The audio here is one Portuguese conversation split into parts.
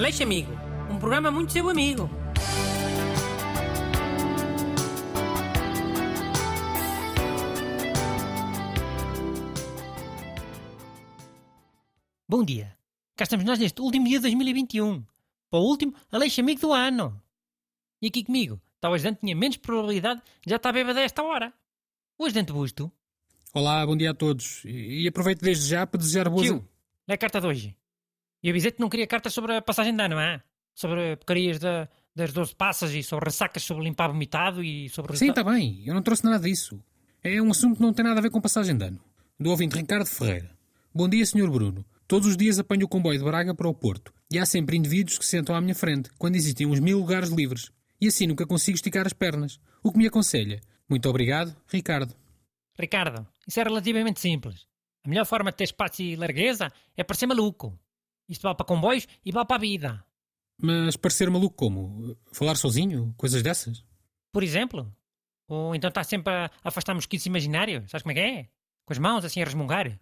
Aleixo Amigo, um programa muito seu amigo. Bom dia. Cá estamos nós neste último dia de 2021. Para o último Aleixo Amigo do ano. E aqui comigo está o ajudante tinha menos probabilidade de já estar bêbado a esta hora. O ajudante Busto. Olá, bom dia a todos. E e aproveito desde já para desejar boas. Tio, lê a carta de hoje. E avisei-te que não queria cartas sobre a passagem de ano, não é? Sobre porcarias da, das 12 passas e sobre ressacas sobre limpar vomitado e sobre... Sim, está bem. Eu não trouxe nada disso. É um assunto que não tem nada a ver com passagem de ano. Do ouvinte Ricardo Ferreira. Bom dia, Sr. Bruno. Todos os dias apanho o comboio de Braga para o Porto. E há sempre indivíduos que se sentam à minha frente, quando existem uns mil lugares livres. E assim nunca consigo esticar as pernas. O que me aconselha? Muito obrigado, Ricardo. Ricardo, isso é relativamente simples. A melhor forma de ter espaço e largueza é parecer maluco. Isto vale para comboios e vale para a vida. Mas parecer maluco como? Falar sozinho? Coisas dessas? Por exemplo. Ou então está sempre a afastar mosquitos imaginários. Sabes como é que é? Com as mãos assim a resmungar.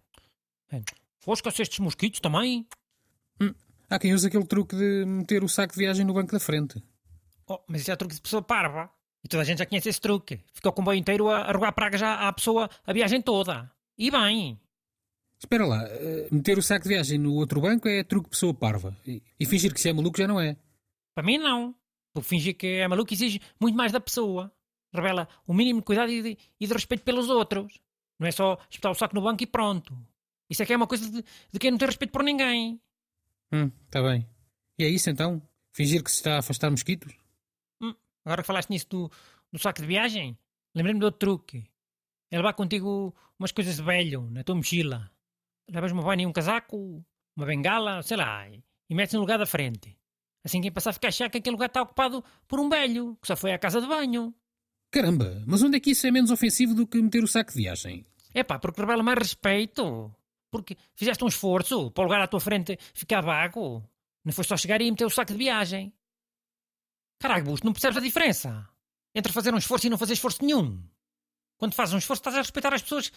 Fosca-se estes mosquitos também. Há quem use aquele truque de meter o saco de viagem no banco da frente. Oh, mas isso é truque de pessoa parva. E toda a gente já conhece esse truque. Fica o comboio inteiro a, a rogar pragas à, à pessoa a viagem toda. E bem. Espera lá, eh, meter o saco de viagem no outro banco é truque de pessoa parva. E, e fingir que se é maluco já não é. Para mim, não. Porque fingir que é maluco exige muito mais da pessoa. Revela o mínimo de cuidado e de, e de respeito pelos outros. Não é só espetar o saco no banco e pronto. Isso é que é uma coisa de, de quem não tem respeito por ninguém. Hum, está bem. E é isso então? Fingir que se está a afastar mosquitos? Agora que falaste nisso do, do saco de viagem, lembrei-me de outro truque. É levar contigo umas coisas de velho na tua mochila. Levas uma boina e um casaco, uma bengala, sei lá, e, metes no lugar da frente. Assim quem passar fica a achar que aquele lugar está ocupado por um velho que só foi à casa de banho. Caramba, mas onde é que isso é menos ofensivo do que meter o saco de viagem? É pá, porque revela mais respeito. Porque fizeste um esforço para o lugar à tua frente ficar vago. Não foi só chegar e meter o saco de viagem. Caralho, Busto, não percebes a diferença? Entre fazer um esforço e não fazer esforço nenhum. Quando fazes um esforço, estás a respeitar as pessoas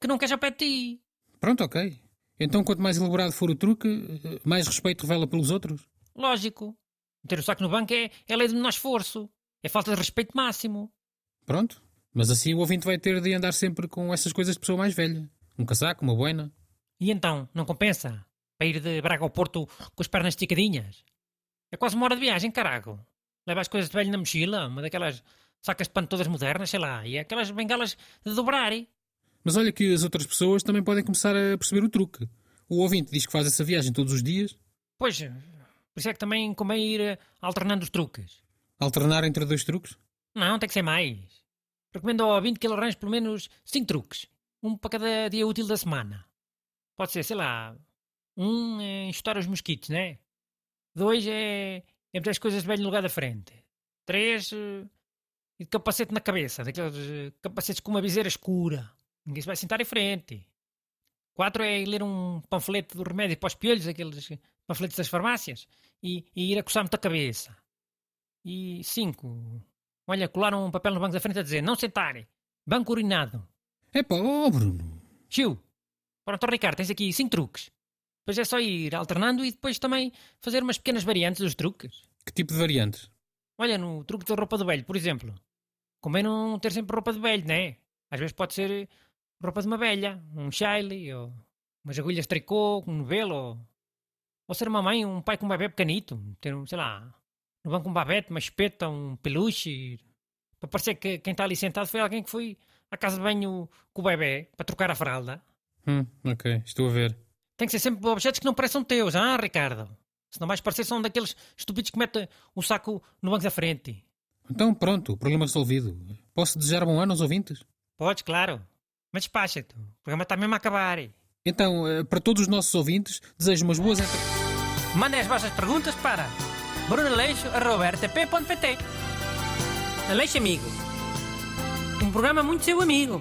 que não queres ao pé de ti. Pronto, ok. Então quanto mais elaborado for o truque, mais respeito revela pelos outros? Lógico. Meter o saco no banco é, é lei de menor esforço. É falta de respeito máximo. Pronto. Mas assim o ouvinte vai ter de andar sempre com essas coisas de pessoa mais velha. Um casaco, uma boina. E então, não compensa? Para ir de Braga ao Porto com as pernas esticadinhas? É quase uma hora de viagem, carago. Leva as coisas de velho na mochila, uma daquelas sacas de pano todas modernas, sei lá, e aquelas bengalas de dobrar. Mas olha que as outras pessoas também podem começar a perceber o truque. O ouvinte diz que faz essa viagem todos os dias. Pois, por isso é que também convém ir eh, alternando os truques. Alternar entre dois truques? Não, tem que ser mais. Recomendo ao ouvinte que ele arranje pelo menos 5 truques. Um para cada dia útil da semana. Pode ser, sei lá, um é enxutar os mosquitos, né? Dois é, é meter as coisas velho no lugar da frente. Três, eh, e de capacete na cabeça, daqueles eh, capacetes com uma viseira escura. Ninguém se vai sentar em frente. Quatro é ler um panfleto do remédio para os piolhos, aqueles panfletos das farmácias, e, e ir a coçar-me a cabeça. E cinco, olha, colar um papel no banco da frente a dizer não sentar, banco urinado. Epá, oh Bruno. Chiu, pronto, Ricardo, tens aqui cinco truques. Depois é só ir alternando e depois também fazer umas pequenas variantes dos truques. Que tipo de variantes? Olha, no truque da roupa de velho, por exemplo. Convém não ter sempre roupa de velho, né? Às vezes pode ser roupa de uma velha, um chile, ou umas agulhas de tricô, um novelo, ou, ou ser uma mãe, um pai com um bebê pequenito, ter, um, sei lá, no banco um babete, uma espeta, um peluche, para parecer que quem está ali sentado foi alguém que foi à casa de banho com o bebê, para trocar a fralda. Hum, ok, estou a ver. Tem que ser sempre objetos que não pareçam teus, ah, Ricardo? Senão vais parecer só um daqueles estúpidos que metem o saco no banco da frente. Então pronto, problema resolvido. Posso desejar bom ano aos ouvintes? Podes, claro. Mas despacha-te. O programa está mesmo a acabar. Então, eh, para todos os nossos ouvintes, desejo umas boas entre... Mandem as vossas perguntas para brunaleixo.rtp.pt Aleixo Amigo. Um programa muito seu amigo.